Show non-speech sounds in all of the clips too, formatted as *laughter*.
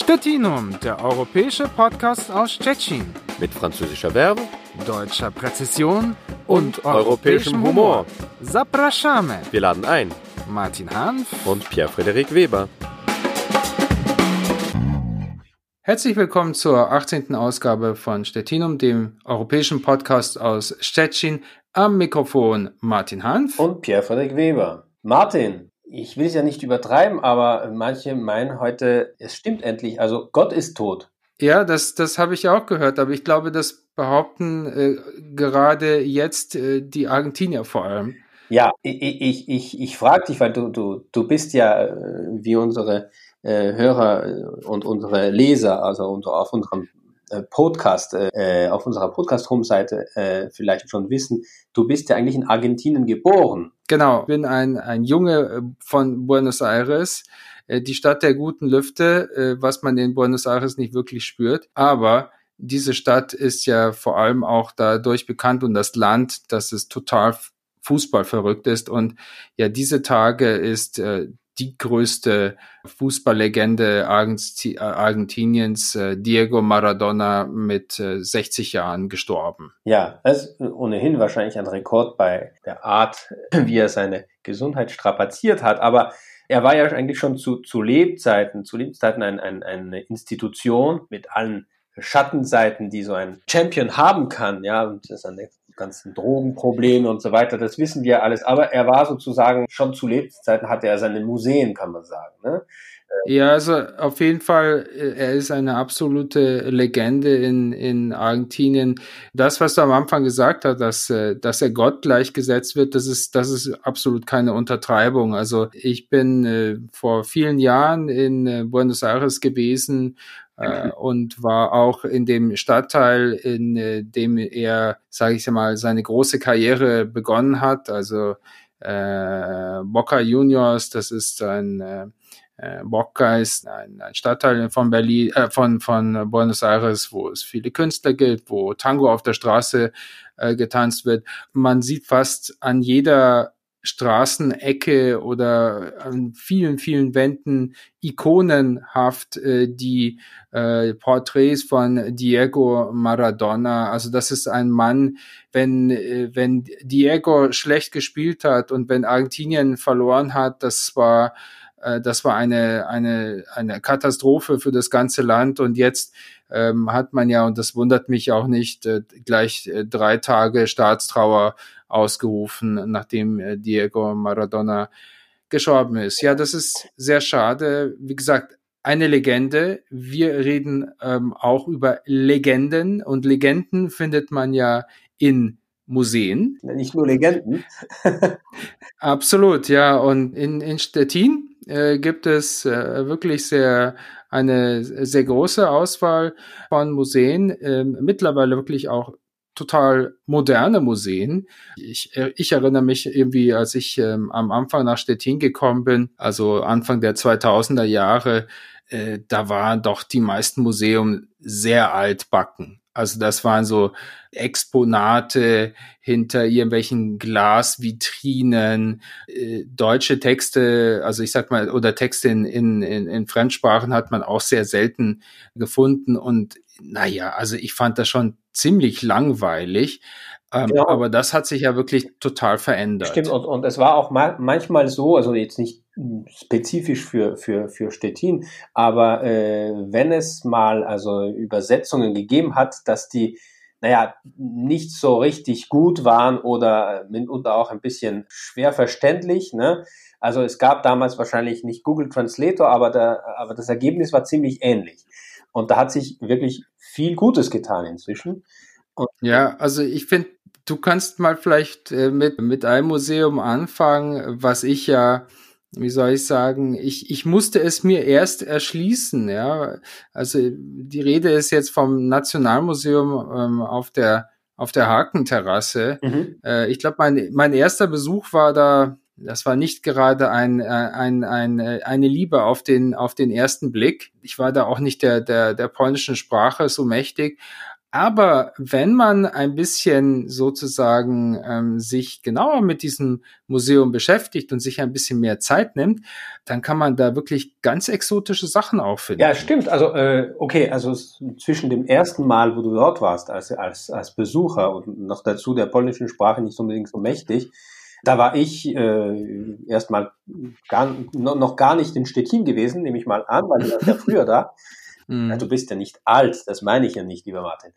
Stettinum, der europäische Podcast aus Tschechien. Mit französischer Verbe, deutscher Präzision und, und europäischem Humor. Zapraszamy. Wir laden ein. Martin Hanf und Pierre-Frederik Weber. Herzlich willkommen zur 18. Ausgabe von Stettinum, dem europäischen Podcast aus Stettin. Am Mikrofon Martin Hanf und Pierre-Frederik Weber. Martin, ich will es ja nicht übertreiben, aber manche meinen heute, es stimmt endlich, also Gott ist tot. Ja, das, das habe ich auch gehört, aber ich glaube, das behaupten äh, gerade jetzt äh, die Argentinier vor allem. Ja, ich, ich, ich, ich frage dich, weil du, du, du bist ja äh, wie unsere äh, Hörer äh, und unsere Leser, also unter, auf unserem Podcast, auf unserer Podcast-Home-Seite vielleicht schon wissen, du bist ja eigentlich in Argentinien geboren. Genau, bin ein, ein Junge äh, von Buenos Aires, äh, die Stadt der guten Lüfte, äh, was man in Buenos Aires nicht wirklich spürt. Aber diese Stadt ist ja vor allem auch dadurch bekannt und das Land, dass es total Fußball verrückt ist. Und ja, diese Tage ist äh, die größte Fußballlegende Argentiniens, äh, Diego Maradona, mit 60 äh, Jahren gestorben. Ja, das ist ohnehin wahrscheinlich ein Rekord bei der Art, *clears throat* wie er seine Gesundheit strapaziert hat. Aber er war ja eigentlich schon zu, zu Lebzeiten, zu Lebzeiten ein, ein, eine Institution mit allen Schattenseiten, die so ein Champion haben kann, ja, und das ist eine ganzen Drogenprobleme und so weiter, das wissen wir alles. Aber er war sozusagen schon zu Lebzeiten hatte er seine Museen, kann man sagen. Ne? Ja, also auf jeden Fall, äh, er ist eine absolute Legende in, in Argentinien. Das, was du am Anfang gesagt hast, dass, äh, dass er Gott gleichgesetzt wird, das ist, das ist absolut keine Untertreibung. Also ich bin äh, vor vielen Jahren in äh, Buenos Aires gewesen äh, und war auch in dem Stadtteil, in äh, dem er, sage ich mal, seine große Karriere begonnen hat. Also äh, Boca Juniors, das ist ein äh, Boca ist ein, ein Stadtteil von Berlin, äh, von, von Buenos Aires, wo es viele Künstler gibt, wo Tango auf der Straße äh, getanzt wird. Man sieht fast an jeder Straßenecke oder an vielen, vielen Wänden ikonenhaft äh, die äh, Porträts von Diego Maradona. Also das ist ein Mann, wenn, äh, wenn Diego schlecht gespielt hat und wenn Argentinien verloren hat, das war das war eine, eine, eine Katastrophe für das ganze Land. Und jetzt ähm, hat man ja, und das wundert mich auch nicht, äh, gleich äh, drei Tage Staatstrauer ausgerufen, nachdem äh, Diego Maradona gestorben ist. Ja, das ist sehr schade. Wie gesagt, eine Legende. Wir reden ähm, auch über Legenden und Legenden findet man ja in Museen. Nicht nur Legenden. Absolut, ja. Und in, in Stettin äh, gibt es äh, wirklich sehr eine sehr große Auswahl von Museen, äh, mittlerweile wirklich auch total moderne Museen. Ich, äh, ich erinnere mich irgendwie, als ich ähm, am Anfang nach Stettin gekommen bin, also Anfang der 2000er Jahre, äh, da waren doch die meisten Museen sehr altbacken. Also das waren so Exponate hinter irgendwelchen Glasvitrinen, äh, deutsche Texte, also ich sag mal, oder Texte in, in, in Fremdsprachen hat man auch sehr selten gefunden. Und naja, also ich fand das schon ziemlich langweilig. Ähm, ja. Aber das hat sich ja wirklich total verändert. Stimmt, und, und es war auch ma manchmal so, also jetzt nicht spezifisch für, für, für Stettin, aber äh, wenn es mal also Übersetzungen gegeben hat, dass die naja, nicht so richtig gut waren oder mitunter auch ein bisschen schwer verständlich. Ne? Also es gab damals wahrscheinlich nicht Google Translator, aber, der, aber das Ergebnis war ziemlich ähnlich. Und da hat sich wirklich viel Gutes getan inzwischen. Und ja, also ich finde, du kannst mal vielleicht äh, mit, mit einem Museum anfangen, was ich ja wie soll ich sagen, ich, ich musste es mir erst erschließen, ja. Also die Rede ist jetzt vom Nationalmuseum ähm, auf der auf der Hakenterrasse. Mhm. Äh, ich glaube, mein, mein erster Besuch war da, das war nicht gerade ein, äh, ein, ein, äh, eine Liebe auf den, auf den ersten Blick. Ich war da auch nicht der, der, der polnischen Sprache so mächtig, Aber wenn man ein bisschen sozusagen ähm, sich genauer mit diesem Museum beschäftigt und sich ein bisschen mehr Zeit nimmt, dann kann man da wirklich ganz exotische Sachen auch finden. Ja, stimmt. Also äh, okay, also zwischen dem ersten Mal, wo du dort warst als, als, als Besucher und noch dazu der polnischen Sprache nicht unbedingt so mächtig, da war ich äh, erstmal gar, noch gar nicht in Stettin gewesen, nehme ich mal an, weil du warst ja früher da. Mhm. Ja, du bist ja nicht alt, das meine ich ja nicht, lieber Martin.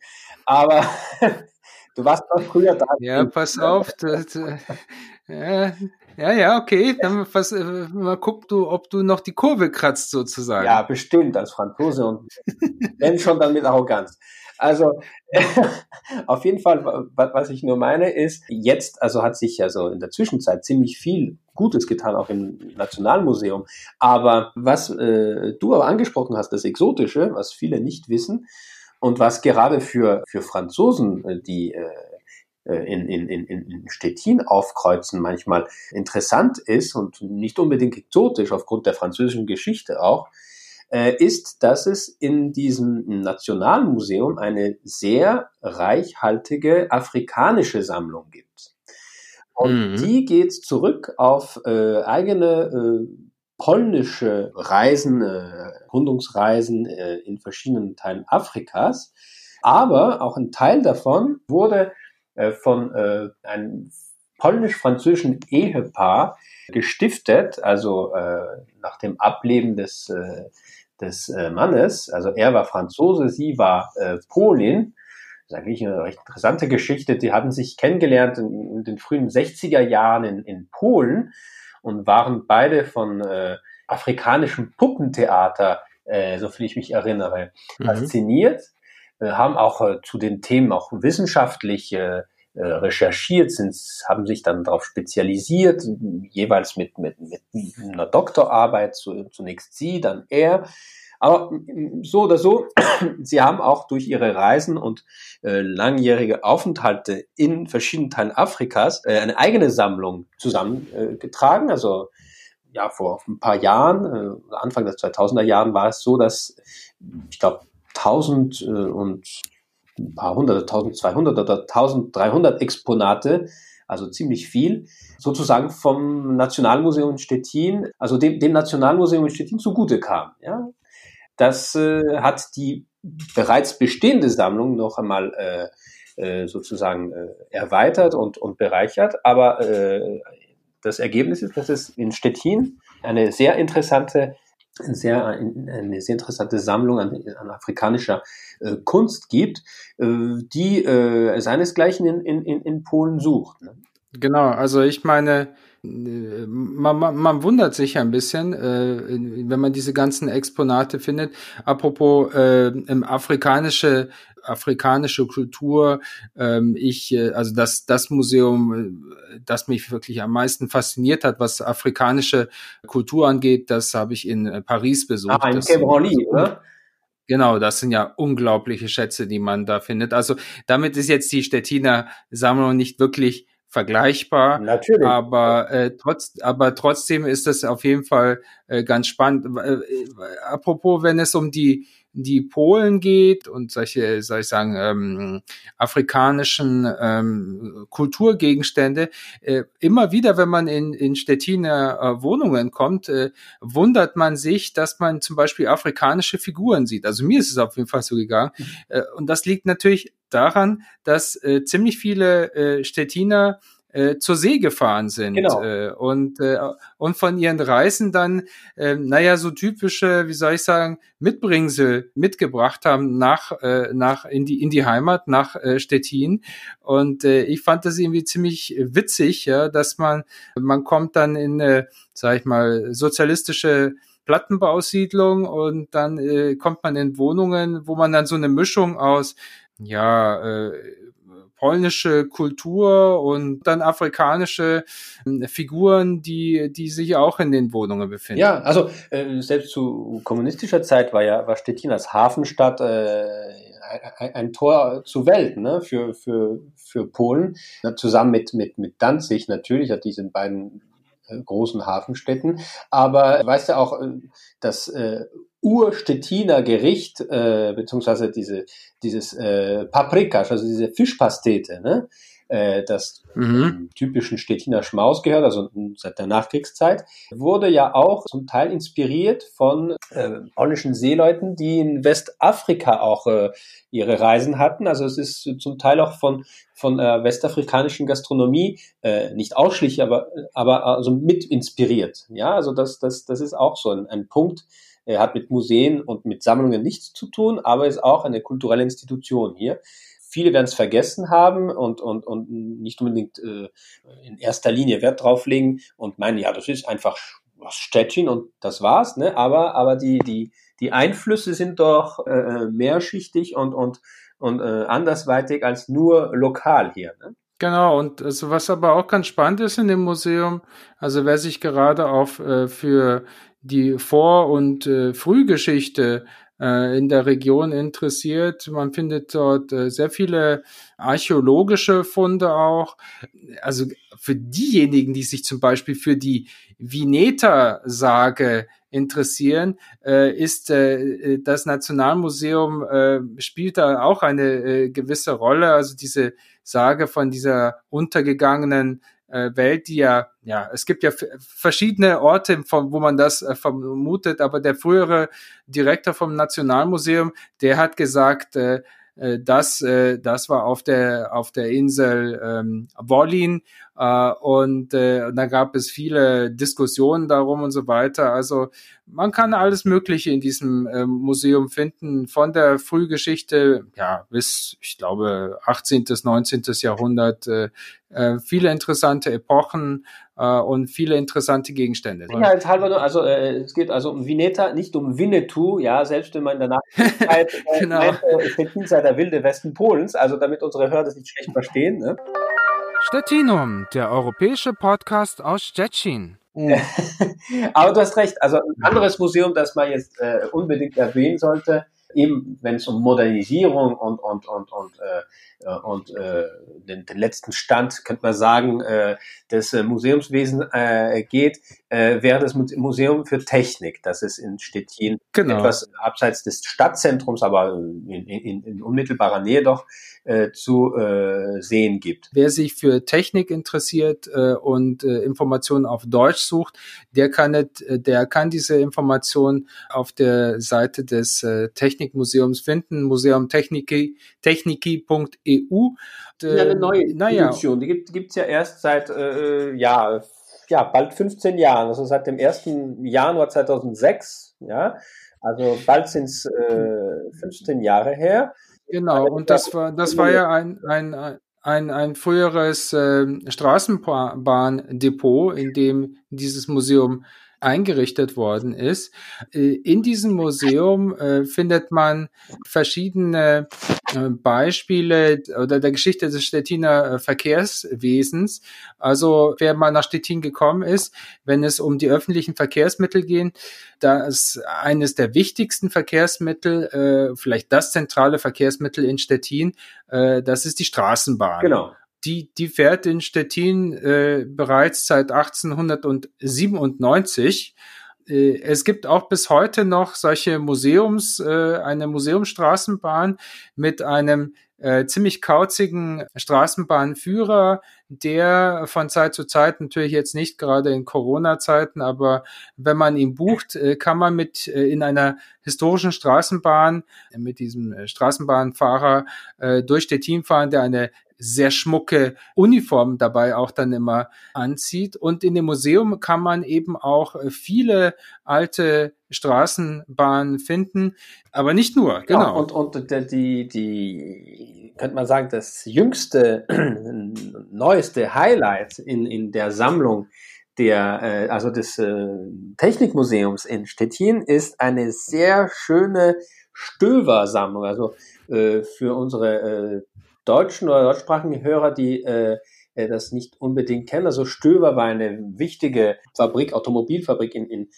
Aber *laughs* du warst noch früher da. Ja, pass auf. Das, äh, ja, ja, okay. Dann was, äh, mal guck du, ob du noch die Kurve kratzt sozusagen. Ja, bestimmt als Franzose und *laughs* wenn schon dann mit Arroganz. Also *laughs* auf jeden Fall, was ich nur meine, ist, jetzt, also hat sich also in der Zwischenzeit ziemlich viel Gutes getan, auch im Nationalmuseum. Aber was äh, du aber angesprochen hast, das Exotische, was viele nicht wissen und was gerade für, für Franzosen, äh, die äh, äh, in, in, in, in Stettin aufkreuzen, manchmal interessant ist und nicht unbedingt exotisch aufgrund der französischen Geschichte auch, äh, ist, dass es in diesem Nationalmuseum eine sehr reichhaltige afrikanische Sammlung gibt. Und mhm. die geht zurück auf äh, eigene äh, polnische Reisen, äh, Rundungsreisen äh, in verschiedenen Teilen Afrikas. Aber auch ein Teil davon wurde äh, von äh, einem polnisch-französischen Ehepaar gestiftet, also äh, nach dem Ableben des äh, des äh, Mannes. Also er war Franzose, sie war äh, Polin. Das ist eigentlich eine recht interessante Geschichte. Die hatten sich kennengelernt in, in den frühen 60er Jahren in, in Polen und waren beide von äh, afrikanischem Puppentheater, äh, so viel ich mich erinnere, mhm. fasziniert. Äh, haben auch äh, zu den Themen auch wissenschaftlich äh, äh recherchiert, sind, haben sich dann darauf spezialisiert, jeweils mit, mit, mit einer Doktorarbeit, zunächst sie, dann er. Aber so oder so, *coughs* sie haben auch durch ihre Reisen und äh, langjährige Aufenthalte in verschiedenen Teilen Afrikas äh, eine eigene Sammlung zusammengetragen. Äh, also ja, vor ein paar Jahren, äh, Anfang der 2000er Jahren war es so, dass ich glaube 1000 äh, und ein paar hundert, 1200 oder 1300 Exponate also ziemlich viel, sozusagen vom Nationalmuseum in Stettin, also dem, dem Nationalmuseum in Stettin zugute kam. Ja? Das äh, hat die bereits bestehende Sammlung noch einmal äh, äh, sozusagen äh, erweitert und, und bereichert. Aber äh, das Ergebnis ist, dass es in Stettin eine sehr interessante, sehr, eine sehr interessante Sammlung an, an afrikanischer äh, Kunst gibt, äh, die äh, seinesgleichen in, in, in Polen sucht. Ne? Genau, also ich meine, man, man, man wundert sich ein bisschen, äh, wenn man diese ganzen Exponate findet. Apropos äh, im afrikanische afrikanische Kultur. Ähm, ich, äh, also das das Museum, äh, das mich wirklich am meisten fasziniert hat, was afrikanische Kultur angeht, das habe ich in äh, Paris besucht. Ah, in Quebroli, oder? Genau, das sind ja unglaubliche Schätze, die man da findet. Also damit ist jetzt die Stettiner Sammlung nicht wirklich vergleichbar. Natürlich. Aber, äh, trotz, aber trotzdem ist das auf jeden Fall äh, ganz spannend. Äh, apropos, wenn es um die die Polen geht und solche, soll ich sagen, ähm, afrikanischen ähm, Kulturgegenstände, äh, immer wieder, wenn man in, in Stettiner äh, Wohnungen kommt, äh, wundert man sich, dass man zum Beispiel afrikanische Figuren sieht. Also mir ist es auf jeden Fall so gegangen. Mhm. Äh, und das liegt natürlich daran, dass äh, ziemlich viele äh, Stettiner äh, zur See gefahren sind genau. äh, und äh, und von ihren Reisen dann äh, naja so typische wie soll ich sagen Mitbringsel mitgebracht haben nach äh, nach in die in die Heimat nach äh, Stettin und äh, ich fand das irgendwie ziemlich witzig ja dass man man kommt dann in äh, sag ich mal sozialistische Plattenbausiedlung und dann äh, kommt man in Wohnungen, wo man dann so eine Mischung aus ja, äh, polnische Kultur und dann afrikanische äh, Figuren, die, die sich auch in den Wohnungen befinden. Ja, also äh, selbst zu kommunistischer Zeit war ja war Stettin als Hafenstadt äh, ein, Tor zur Welt ne, für, für, für Polen. Ja, zusammen mit, mit, mit Danzig natürlich, hat diesen beiden äh, großen Hafenstädten. Aber weißt du auch, äh, dass äh, Urstettiner Gericht, äh, beziehungsweise diese, dieses äh, Paprikasch, also diese Fischpastete, ne? äh, das mhm. typischen Stettiner Schmaus gehört, also seit der Nachkriegszeit, wurde ja auch zum Teil inspiriert von äh, polnischen Seeleuten, die in Westafrika auch äh, ihre Reisen hatten. Also es ist zum Teil auch von von äh, westafrikanischen Gastronomie äh, nicht ausschließlich, aber aber also mit inspiriert. Ja, also das das das ist auch so ein, ein Punkt. Er hat mit Museen und mit Sammlungen nichts zu tun, aber ist auch eine kulturelle Institution hier viele werden es vergessen haben und, und, und nicht unbedingt äh, in erster Linie Wert drauf legen und meinen, ja, das ist einfach Stettin und das war's, ne? Aber, aber die, die, die Einflüsse sind doch äh, äh, mehrschichtig und, und, und äh, andersweitig als nur lokal hier. Ne? Genau, und also was aber auch ganz spannend ist in dem Museum, also wer sich gerade auf äh, für die Vor- und äh, Frühgeschichte äh, in der Region interessiert. Man findet dort äh, sehr viele archäologische Funde auch. Also für diejenigen, die sich zum Beispiel für die Vineta-Sage interessieren, äh, ist äh, das Nationalmuseum äh, spielt da auch eine äh, gewisse Rolle. Also diese Sage von dieser untergegangenen äh, Welt, die ja, ja, es gibt ja verschiedene Orte, von, wo man das äh, vermutet, aber der frühere Direktor vom Nationalmuseum, der hat gesagt, äh, äh, das, äh, das war auf der, auf der Insel ähm, Wollin äh, und äh, da gab es viele Diskussionen darum und so weiter. Also man kann alles Mögliche in diesem äh, Museum finden, von der Frühgeschichte ja bis, ich glaube, 18., 19. Jahrhundert. Äh, äh, viele interessante Epochen äh, und viele interessante Gegenstände. Sicherheitshalber nur, also äh, es geht also um Vineta, nicht um Winnetou, ja, selbst wenn man danach *laughs* Nachkriegszeit äh, genau. meint, äh, sei der wilde Westen Polens, also damit unsere Hörer das nicht schlecht verstehen. Ne? Stettinum, der europäische Podcast aus Stettin. *laughs* Aber du hast recht, also ein anderes Museum, das man jetzt äh, unbedingt erwähnen sollte, eben wenn es um Modernisierung und, und, und, und äh, äh, und äh, den, den letzten Stand, könnte man sagen, äh, des äh, Museumswesens äh, geht, äh, wäre das Museum für Technik. Das ist in Stettin genau. etwas abseits des Stadtzentrums, aber in, in, in unmittelbarer Nähe doch äh, zu äh, sehen gibt. Wer sich für Technik interessiert äh, und äh, Informationen auf Deutsch sucht, der kann, nicht, äh, der kann diese Informationen auf der Seite des äh, Technikmuseums finden, museumtechniki.de EU. Äh, ja, eine neue naja. Institution, die gibt es ja erst seit äh, ja, ja, bald 15 Jahren, also seit dem 1. Januar 2006, ja, also bald sind es äh, 15 Jahre her. Genau, und das war, das war ja ein, ein, ein, ein früheres äh, Straßenbahndepot, in dem dieses Museum eingerichtet worden ist. Äh, in diesem Museum äh, findet man verschiedene äh, Beispiele oder der Geschichte des Stettiner Verkehrswesens. Also wer mal nach Stettin gekommen ist, wenn es um die öffentlichen Verkehrsmittel geht, da ist eines der wichtigsten Verkehrsmittel, vielleicht das zentrale Verkehrsmittel in Stettin, das ist die Straßenbahn. Genau die, die fährt in Stettin äh, bereits seit 1897. Äh, es gibt auch bis heute noch solche Museums, äh, eine Museumsstraßenbahn mit einem äh, ziemlich kauzigen Straßenbahnführer, der von Zeit zu Zeit natürlich jetzt nicht gerade in Corona-Zeiten, aber wenn man ihn bucht, kann man mit in einer historischen Straßenbahn mit diesem Straßenbahnfahrer durch Stettin fahren, der eine sehr schmucke Uniform dabei auch dann immer anzieht. Und in dem Museum kann man eben auch äh, viele alte Straßenbahnen finden, aber nicht nur, genau. Ja, und, und die, die, könnte man sagen, das jüngste, *clears throat* neueste Highlight in, in der Sammlung der, äh, also des äh, Technikmuseums in Stettin ist eine sehr schöne Stöver-Sammlung. Also äh, für unsere äh, deutschen oder deutschsprachigen Hörer, die äh, äh, das nicht unbedingt kennen. Also Stöber war eine wichtige Fabrik, Automobilfabrik in, in,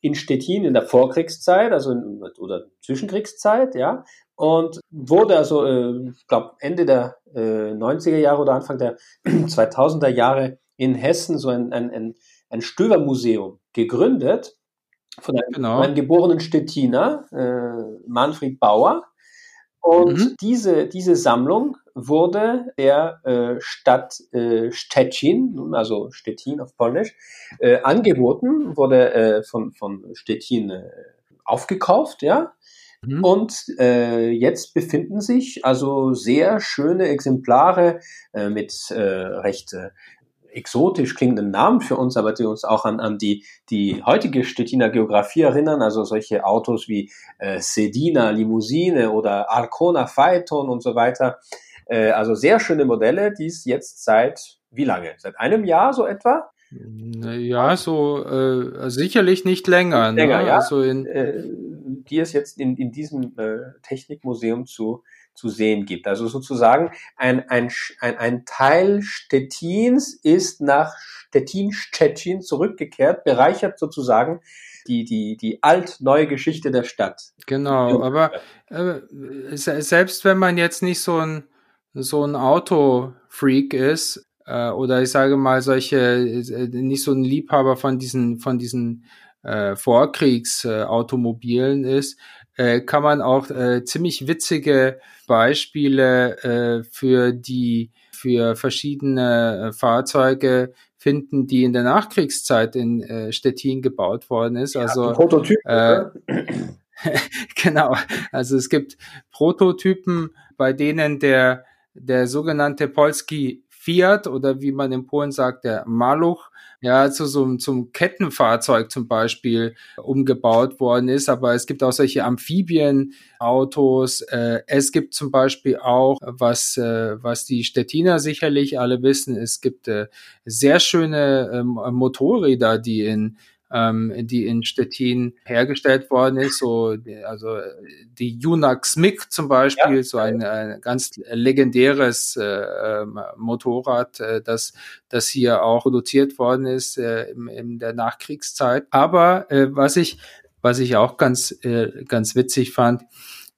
in Stettin in der Vorkriegszeit, also in, oder Zwischenkriegszeit, ja. Und wurde also, äh, ich glaube, Ende der äh, 90er Jahre oder Anfang der *clears throat* 2000er Jahre in Hessen so ein, ein, ein, ein Stöbermuseum gegründet. von einem, genau. einem geborenen Stettiner, äh, Manfred Bauer. Und mhm. diese, diese Sammlung wurde der äh, Stadt äh, Stettin, also Stettin auf Polnisch, äh, angeboten, wurde äh, von, von Stettin äh, aufgekauft, ja. Mhm. Und äh, jetzt befinden sich also sehr schöne Exemplare mit recht exotisch klingenden Namen für uns, aber die uns auch an, an die, die heutige Stettiner Geografie erinnern, also solche Autos wie äh, Sedina Limousine oder Arcona Phaeton und so weiter. Äh, also sehr schöne Modelle, die es jetzt seit wie lange? Seit einem Jahr so etwa? Ja, so äh, sicherlich nicht länger. Nicht länger ne? ja. Also in, äh, die es jetzt in, in diesem äh, Technikmuseum zu zu sehen gibt. Also sozusagen ein, ein, ein, ein Teil Stettins ist nach Stettin-Stettin zurückgekehrt, bereichert sozusagen die, die, die alt-neue Geschichte der Stadt. Genau, aber äh, selbst wenn man jetzt nicht so ein, so ein Autofreak ist, äh, oder ich sage mal solche, äh, nicht so ein Liebhaber von diesen, von diesen äh, Vorkriegsautomobilen ist, äh, kann man auch äh, ziemlich witzige Beispiele äh, für die für verschiedene äh, Fahrzeuge finden, die in der Nachkriegszeit in äh, Stettin gebaut worden ist. Ja, also Prototypen. Äh, *laughs* genau. Also es gibt Prototypen, bei denen der der sogenannte Polski Fiat oder wie man in Polen sagt, der Maluch, ja, zu so einem zum Kettenfahrzeug zum Beispiel umgebaut worden ist. Aber es gibt auch solche Amphibienautos. Äh, es gibt zum Beispiel auch, was, äh, was die Stettiner sicherlich alle wissen, es gibt äh, sehr schöne ähm, Motorräder, die in ähm, die in Stettin hergestellt worden ist. So, also die Unax MIG zum Beispiel, ja. so ein, ein, ganz legendäres äh, ähm, Motorrad, äh, das, das hier auch produziert worden ist äh, in, in der Nachkriegszeit. Aber äh, was ich was ich auch ganz äh, ganz witzig fand,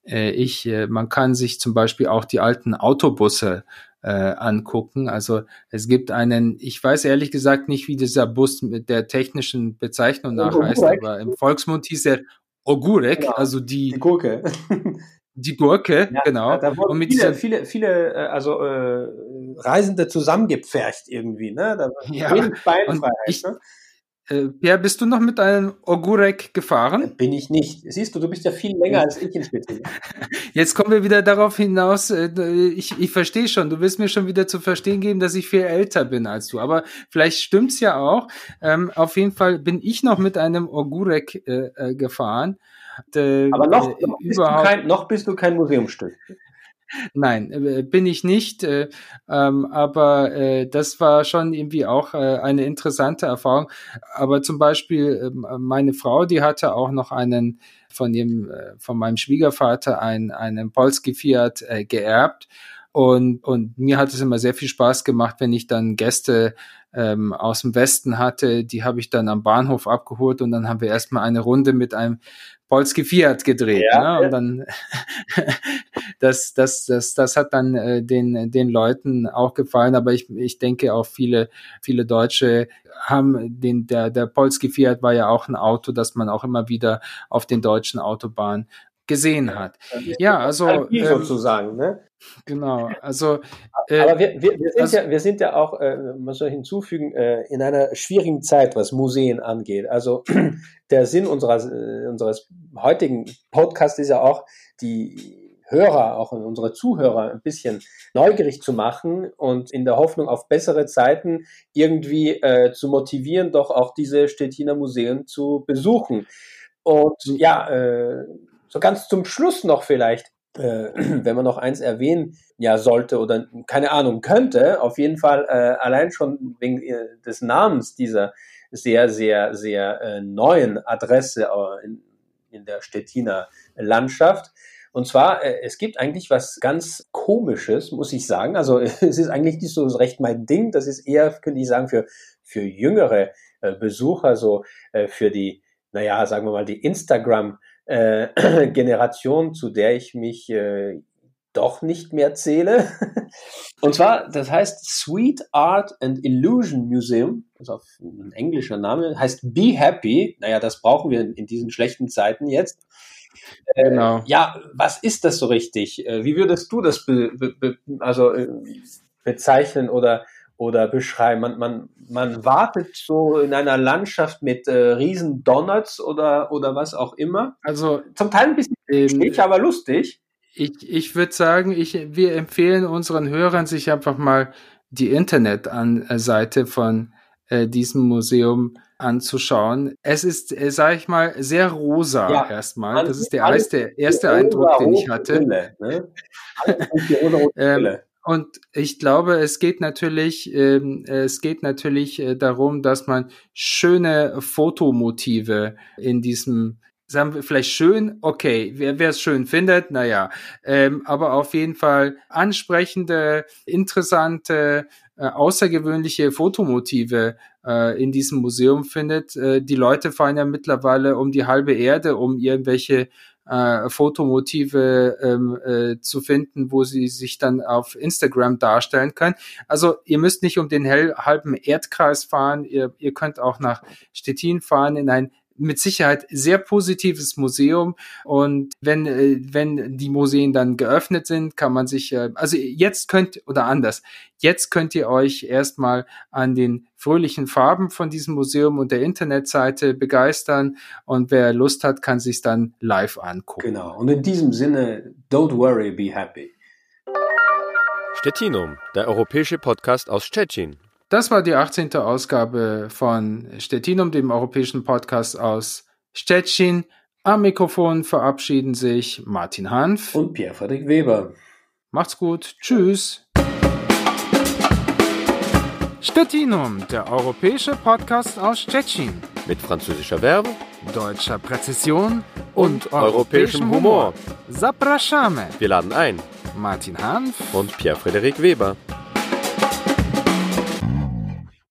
äh, ich, äh, man kann sich zum Beispiel auch die alten Autobusse äh, angucken. Also es gibt einen, ich weiß ehrlich gesagt nicht, wie dieser Bus mit der technischen Bezeichnung nach heißt, aber im Volksmund hieß er Ogurek, genau. also die, die Gurke. *laughs* die Gurke, ja, genau. Da wurden und mit viele, viele, viele, äh, also äh, Reisende zusammengepfercht irgendwie, ne? Da ja, und ich, ne? Äh, Pierre, bist du noch mit einem Ogurek gefahren? Bin ich nicht. Siehst du, du bist ja viel länger als ich in Spitze. *laughs* Jetzt kommen wir wieder darauf hinaus, äh, ich, ich verstehe schon, du willst mir schon wieder zu verstehen geben, dass ich viel älter bin als du. Aber vielleicht stimmt's ja auch. Ähm, auf jeden Fall bin ich noch mit einem Ogurek äh, äh gefahren. Äh, Aber noch, noch, bist kein, noch bist du kein Museumsstück. Nein, äh, bin ich nicht. Äh, ähm, aber äh, das war schon irgendwie auch eine interessante Erfahrung. Aber zum Beispiel ähm, meine Frau, die hatte auch noch einen von dem, von meinem Schwiegervater einen, einen Polski Fiat geerbt. Und, und mir hat es immer sehr viel Spaß gemacht, wenn ich dann Gäste ähm, aus dem Westen hatte. Die habe ich dann am Bahnhof abgeholt und dann haben wir erstmal eine Runde mit einem Polski Fiat gedreht. Ja, ne? Und dann *laughs* das, das, das, das hat dann äh, den, den Leuten auch gefallen, aber ich, ich denke auch viele, viele Deutsche haben den, der, der Polski Fiat war ja auch ein Auto, das man auch immer wieder auf den deutschen Autobahnen gesehen hat. Ja, also ähm, sozusagen, ne? Genau, *laughs* also äh, aber wir, wir, wir, sind also, ja, wir sind ja auch, äh, man soll hinzufügen, äh, in einer schwierigen Zeit, was Museen angeht. Also *clears throat* der Sinn unserer, äh, unseres heutigen Podcasts ist ja auch, die Hörer, auch unsere Zuhörer ein bisschen neugierig zu machen und in der Hoffnung auf bessere Zeiten irgendwie äh, zu motivieren, doch auch diese Stettiner Museen zu besuchen. Und ja, äh, so ganz zum Schluss noch vielleicht, äh, *clears throat* wenn man noch eins erwähnen ja sollte oder keine Ahnung könnte, auf jeden Fall äh, allein schon wegen äh, des Namens dieser sehr, sehr, sehr äh, neuen Adresse äh, in, in der Stettiner Landschaft. Und zwar, äh, es gibt eigentlich was ganz Komisches, muss ich sagen. Also *laughs* es ist eigentlich nicht so recht mein Ding. Das ist eher, könnte ich sagen, für, für jüngere Besucher, so für die, naja, sagen wir mal, die Instagram- äh, *clears throat* Generation, zu der ich mich äh, doch nicht mehr zähle. *laughs* Und zwar, das heißt Sweet Art and Illusion Museum, das ist auf ein englischer Name, heißt Be Happy. Naja, das brauchen wir in, in diesen schlechten Zeiten jetzt. Äh, genau. Äh, ja, was ist das so richtig? Äh, wie würdest du das be, be, be, also, äh, bezeichnen oder, oder beschreiben? Man, man, man wartet so in einer Landschaft mit äh, riesen Donuts oder, oder was auch immer. Also zum Teil ein bisschen ähm, aber lustig. Ich, ich würde sagen, ich, wir empfehlen unseren Hörern, sich einfach mal die Internetseite von äh, diesem Museum anzuschauen. Es ist, äh, sage ich mal, sehr rosa ja, erstmal. Das ist der erste, erste Eindruck, den ich hatte. Brille, ne? *laughs* ähm, und ich glaube, es geht natürlich, ähm, es geht natürlich äh, darum, dass man schöne Fotomotive in diesem sagen wir vielleicht schön, okay, wer es schön findet, naja, ähm, aber auf jeden Fall ansprechende, interessante, äh, außergewöhnliche Fotomotive äh, in diesem Museum findet. Äh, die Leute fahren ja mittlerweile um die halbe Erde, um irgendwelche äh, Fotomotive ähm, äh, zu finden, wo sie sich dann auf Instagram darstellen können. Also ihr müsst nicht um den hell, halben Erdkreis fahren, ihr, ihr könnt auch nach Stettin fahren in ein mit Sicherheit sehr positives Museum und wenn äh, wenn die Museen dann geöffnet sind, kann man sich äh, also jetzt könnt oder anders, jetzt könnt ihr euch erstmal an den fröhlichen Farben von diesem Museum und der Internetseite begeistern und wer Lust hat, kann sich dann live angucken. Genau. Und in diesem Sinne, don't worry, be happy. Stettinum, der europäische Podcast aus Stettin. Das war die 18. Ausgabe von Stettinum, dem europäischen Podcast aus Stettin. Am Mikrofon verabschieden sich Martin Hanf und Pierre-Frederik Weber. Macht's gut. Tschüss. Stettinum, der europäische Podcast aus Stettin. Mit französischer Verbe, deutscher Präzision und, und europäischem Humor. Zapraszamy. Wir laden ein. Martin Hanf und Pierre-Frederik Weber.